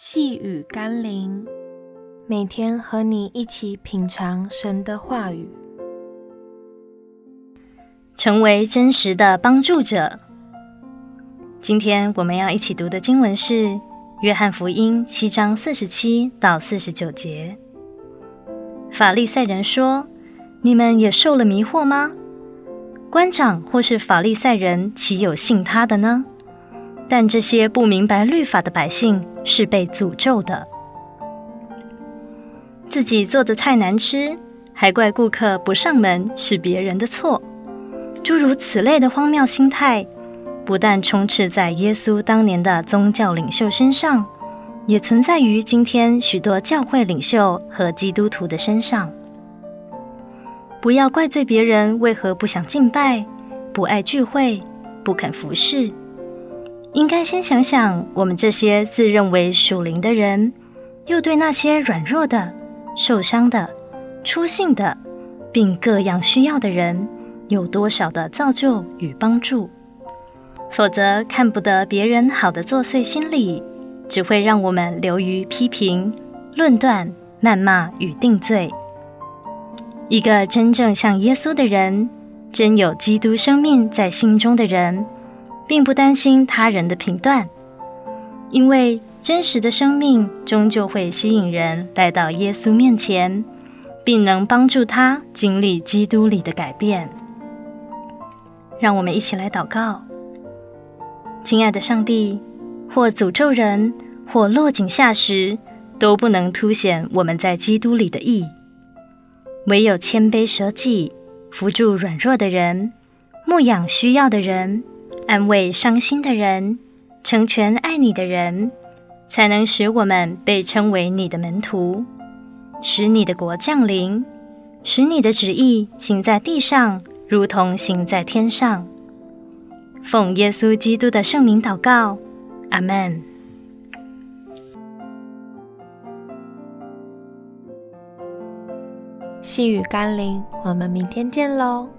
细雨甘霖，每天和你一起品尝神的话语，成为真实的帮助者。今天我们要一起读的经文是《约翰福音》七章四十七到四十九节。法利赛人说：“你们也受了迷惑吗？官长或是法利赛人，岂有信他的呢？”但这些不明白律法的百姓是被诅咒的。自己做的菜难吃，还怪顾客不上门是别人的错。诸如此类的荒谬心态，不但充斥在耶稣当年的宗教领袖身上，也存在于今天许多教会领袖和基督徒的身上。不要怪罪别人为何不想敬拜、不爱聚会、不肯服侍。应该先想想，我们这些自认为属灵的人，又对那些软弱的、受伤的、粗信的，并各样需要的人，有多少的造就与帮助。否则，看不得别人好的作祟心理，只会让我们流于批评、论断、谩骂与定罪。一个真正像耶稣的人，真有基督生命在心中的人，并不担心他人的评断，因为真实的生命终究会吸引人来到耶稣面前，并能帮助他经历基督里的改变。让我们一起来祷告：亲爱的上帝，或诅咒人，或落井下石，都不能凸显我们在基督里的义；唯有谦卑舍己，扶助软弱的人，牧养需要的人。安慰伤心的人，成全爱你的人，才能使我们被称为你的门徒，使你的国降临，使你的旨意行在地上，如同行在天上。奉耶稣基督的圣名祷告，阿门。细雨甘霖，我们明天见喽。